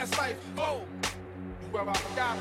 past life. Oh, you ever forgot?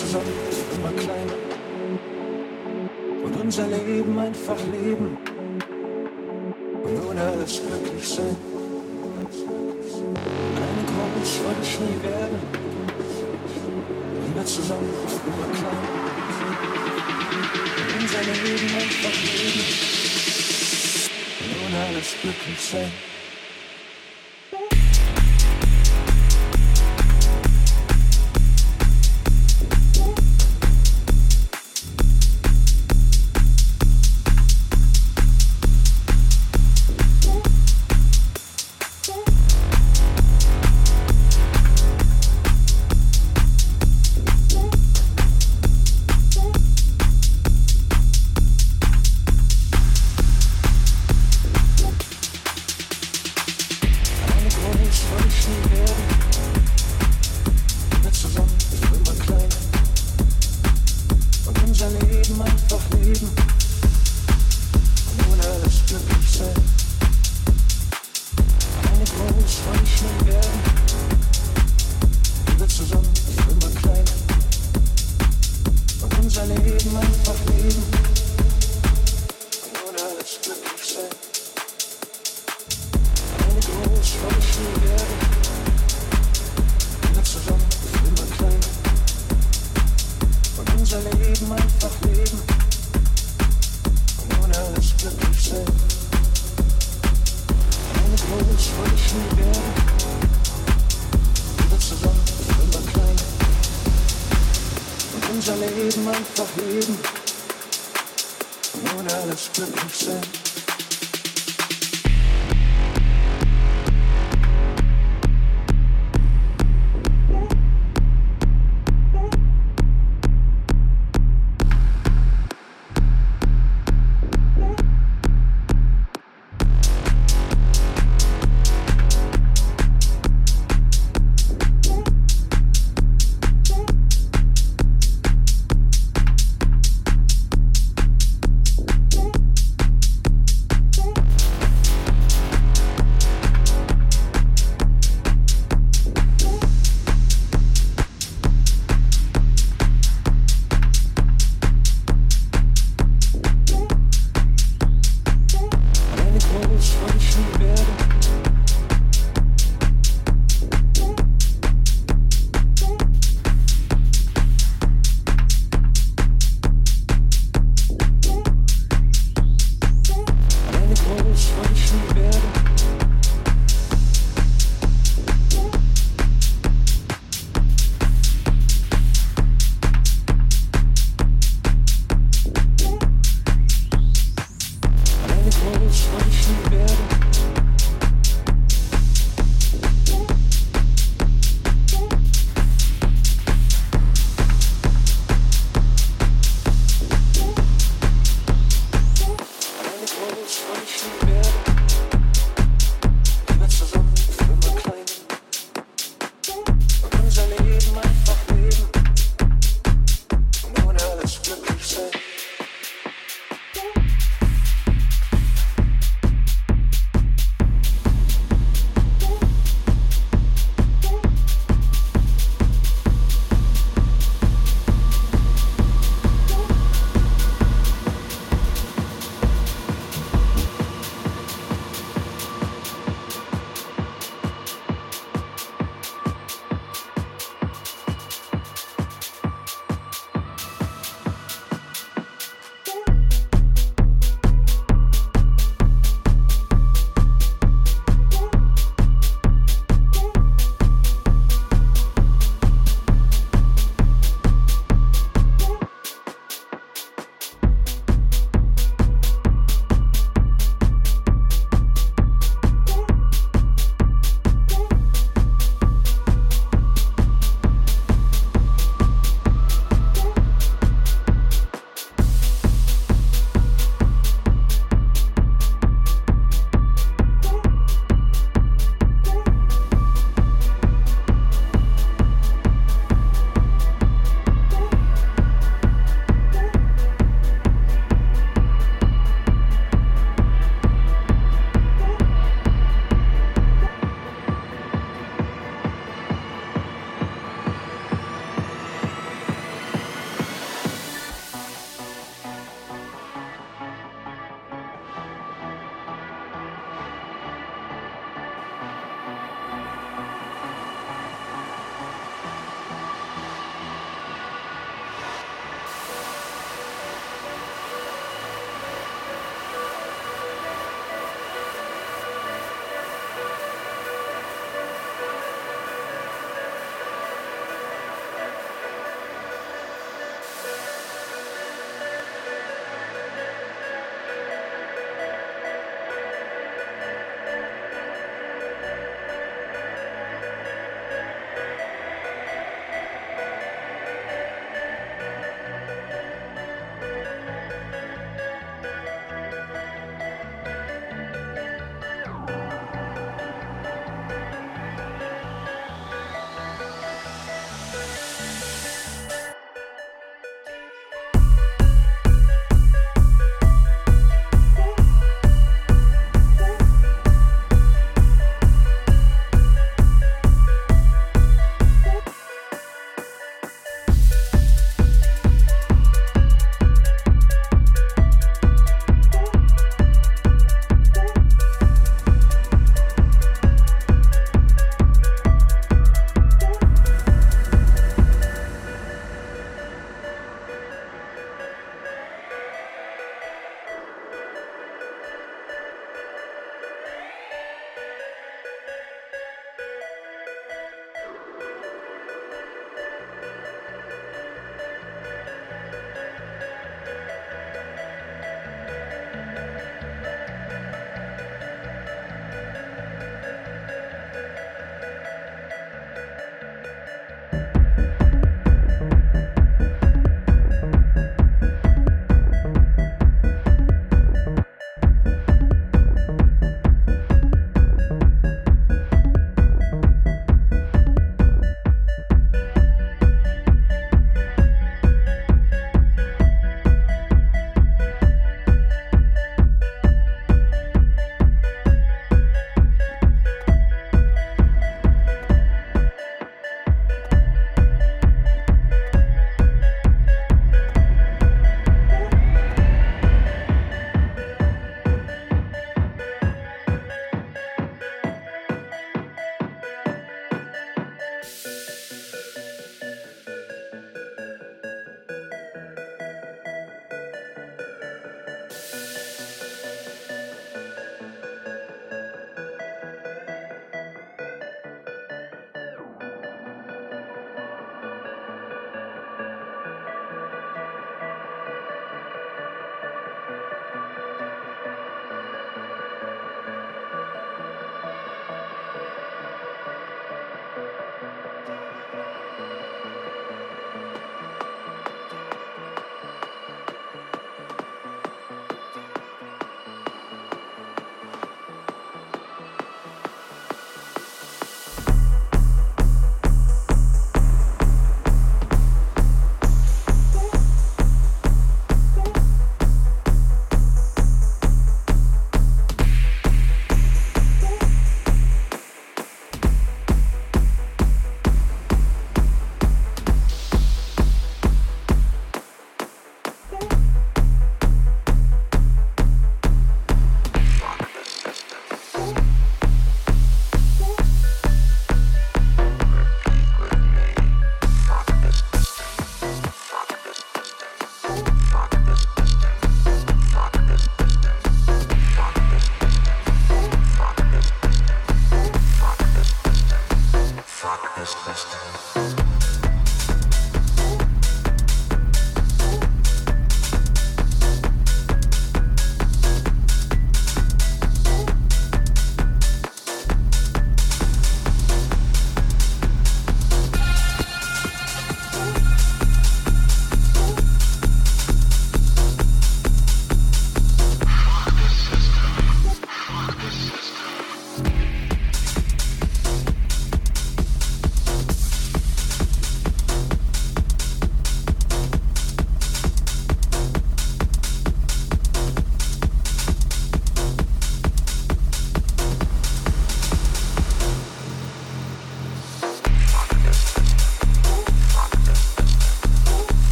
zusammen, immer kleiner. Und unser Leben einfach leben. Und ohne alles glücklich sein. Ein groß wollte ich nie werden. Immer zusammen, immer kleiner. Und unser Leben einfach leben. Und ohne alles glücklich sein.